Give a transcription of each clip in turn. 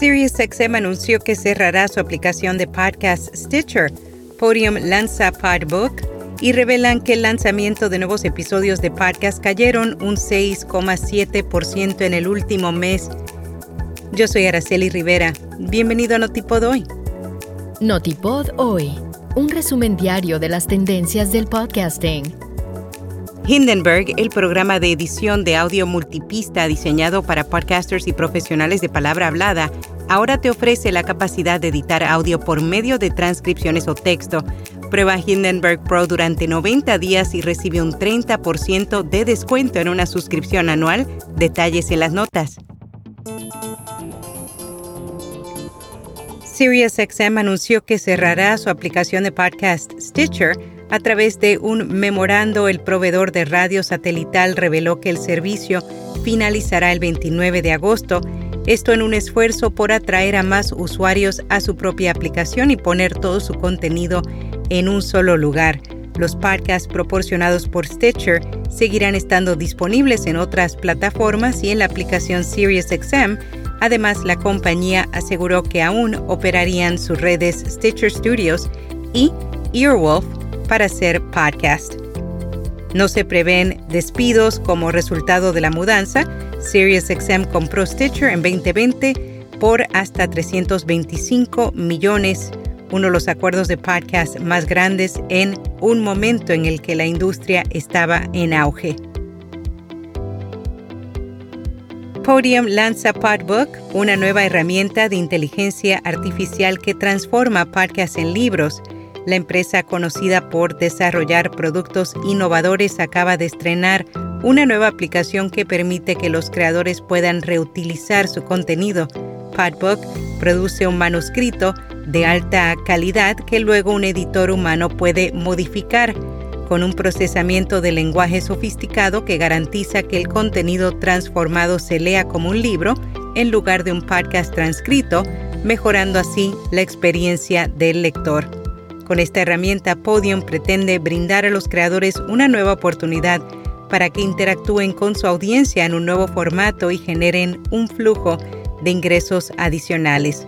SiriusXM anunció que cerrará su aplicación de podcast Stitcher. Podium lanza Podbook y revelan que el lanzamiento de nuevos episodios de podcast cayeron un 6,7% en el último mes. Yo soy Araceli Rivera. Bienvenido a Notipod Hoy. Notipod Hoy, un resumen diario de las tendencias del podcasting. Hindenburg, el programa de edición de audio multipista diseñado para podcasters y profesionales de palabra hablada, ahora te ofrece la capacidad de editar audio por medio de transcripciones o texto. Prueba Hindenburg Pro durante 90 días y recibe un 30% de descuento en una suscripción anual. Detalles en las notas. SiriusXM anunció que cerrará su aplicación de podcast Stitcher a través de un memorando, el proveedor de radio satelital reveló que el servicio finalizará el 29 de agosto, esto en un esfuerzo por atraer a más usuarios a su propia aplicación y poner todo su contenido en un solo lugar. Los podcasts proporcionados por Stitcher seguirán estando disponibles en otras plataformas y en la aplicación SiriusXM. Además, la compañía aseguró que aún operarían sus redes Stitcher Studios y Earwolf para hacer podcast. No se prevén despidos como resultado de la mudanza. SiriusXM compró Stitcher en 2020 por hasta 325 millones, uno de los acuerdos de podcast más grandes en un momento en el que la industria estaba en auge. Podium lanza Podbook, una nueva herramienta de inteligencia artificial que transforma podcasts en libros la empresa conocida por desarrollar productos innovadores acaba de estrenar una nueva aplicación que permite que los creadores puedan reutilizar su contenido. Podbook produce un manuscrito de alta calidad que luego un editor humano puede modificar con un procesamiento de lenguaje sofisticado que garantiza que el contenido transformado se lea como un libro en lugar de un podcast transcrito, mejorando así la experiencia del lector. Con esta herramienta, Podium pretende brindar a los creadores una nueva oportunidad para que interactúen con su audiencia en un nuevo formato y generen un flujo de ingresos adicionales.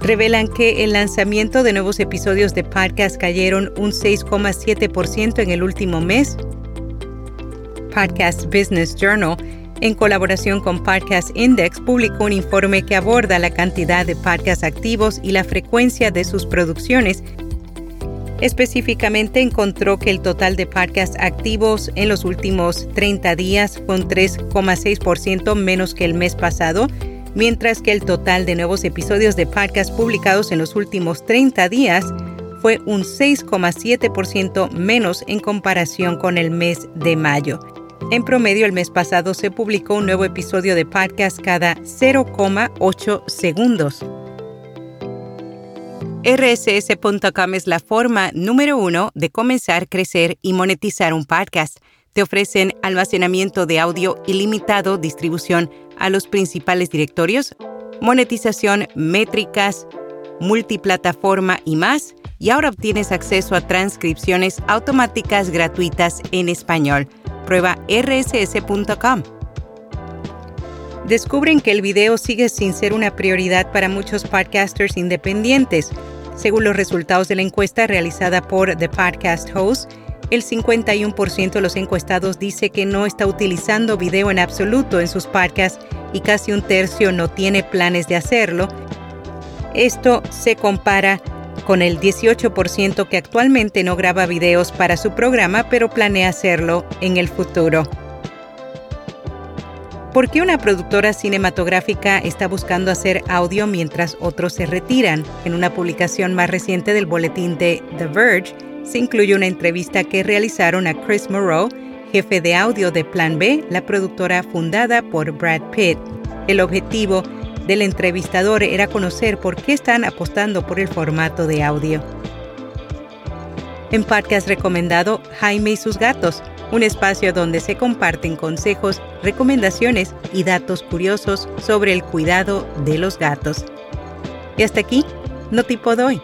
Revelan que el lanzamiento de nuevos episodios de podcast cayeron un 6,7% en el último mes. Podcast Business Journal en colaboración con Podcast Index, publicó un informe que aborda la cantidad de podcasts activos y la frecuencia de sus producciones. Específicamente encontró que el total de podcasts activos en los últimos 30 días fue un 3,6% menos que el mes pasado, mientras que el total de nuevos episodios de podcasts publicados en los últimos 30 días fue un 6,7% menos en comparación con el mes de mayo. En promedio, el mes pasado se publicó un nuevo episodio de podcast cada 0,8 segundos. RSS.com es la forma número uno de comenzar, crecer y monetizar un podcast. Te ofrecen almacenamiento de audio ilimitado, distribución a los principales directorios, monetización, métricas, multiplataforma y más. Y ahora obtienes acceso a transcripciones automáticas gratuitas en español prueba rss.com. Descubren que el video sigue sin ser una prioridad para muchos podcasters independientes. Según los resultados de la encuesta realizada por The Podcast Host, el 51% de los encuestados dice que no está utilizando video en absoluto en sus podcasts y casi un tercio no tiene planes de hacerlo. Esto se compara con el 18% que actualmente no graba videos para su programa, pero planea hacerlo en el futuro. ¿Por qué una productora cinematográfica está buscando hacer audio mientras otros se retiran? En una publicación más reciente del boletín de The Verge, se incluye una entrevista que realizaron a Chris Moreau, jefe de audio de Plan B, la productora fundada por Brad Pitt. El objetivo del entrevistador era conocer por qué están apostando por el formato de audio. En podcast recomendado Jaime y sus gatos, un espacio donde se comparten consejos, recomendaciones y datos curiosos sobre el cuidado de los gatos. Y hasta aquí, no tipo doy.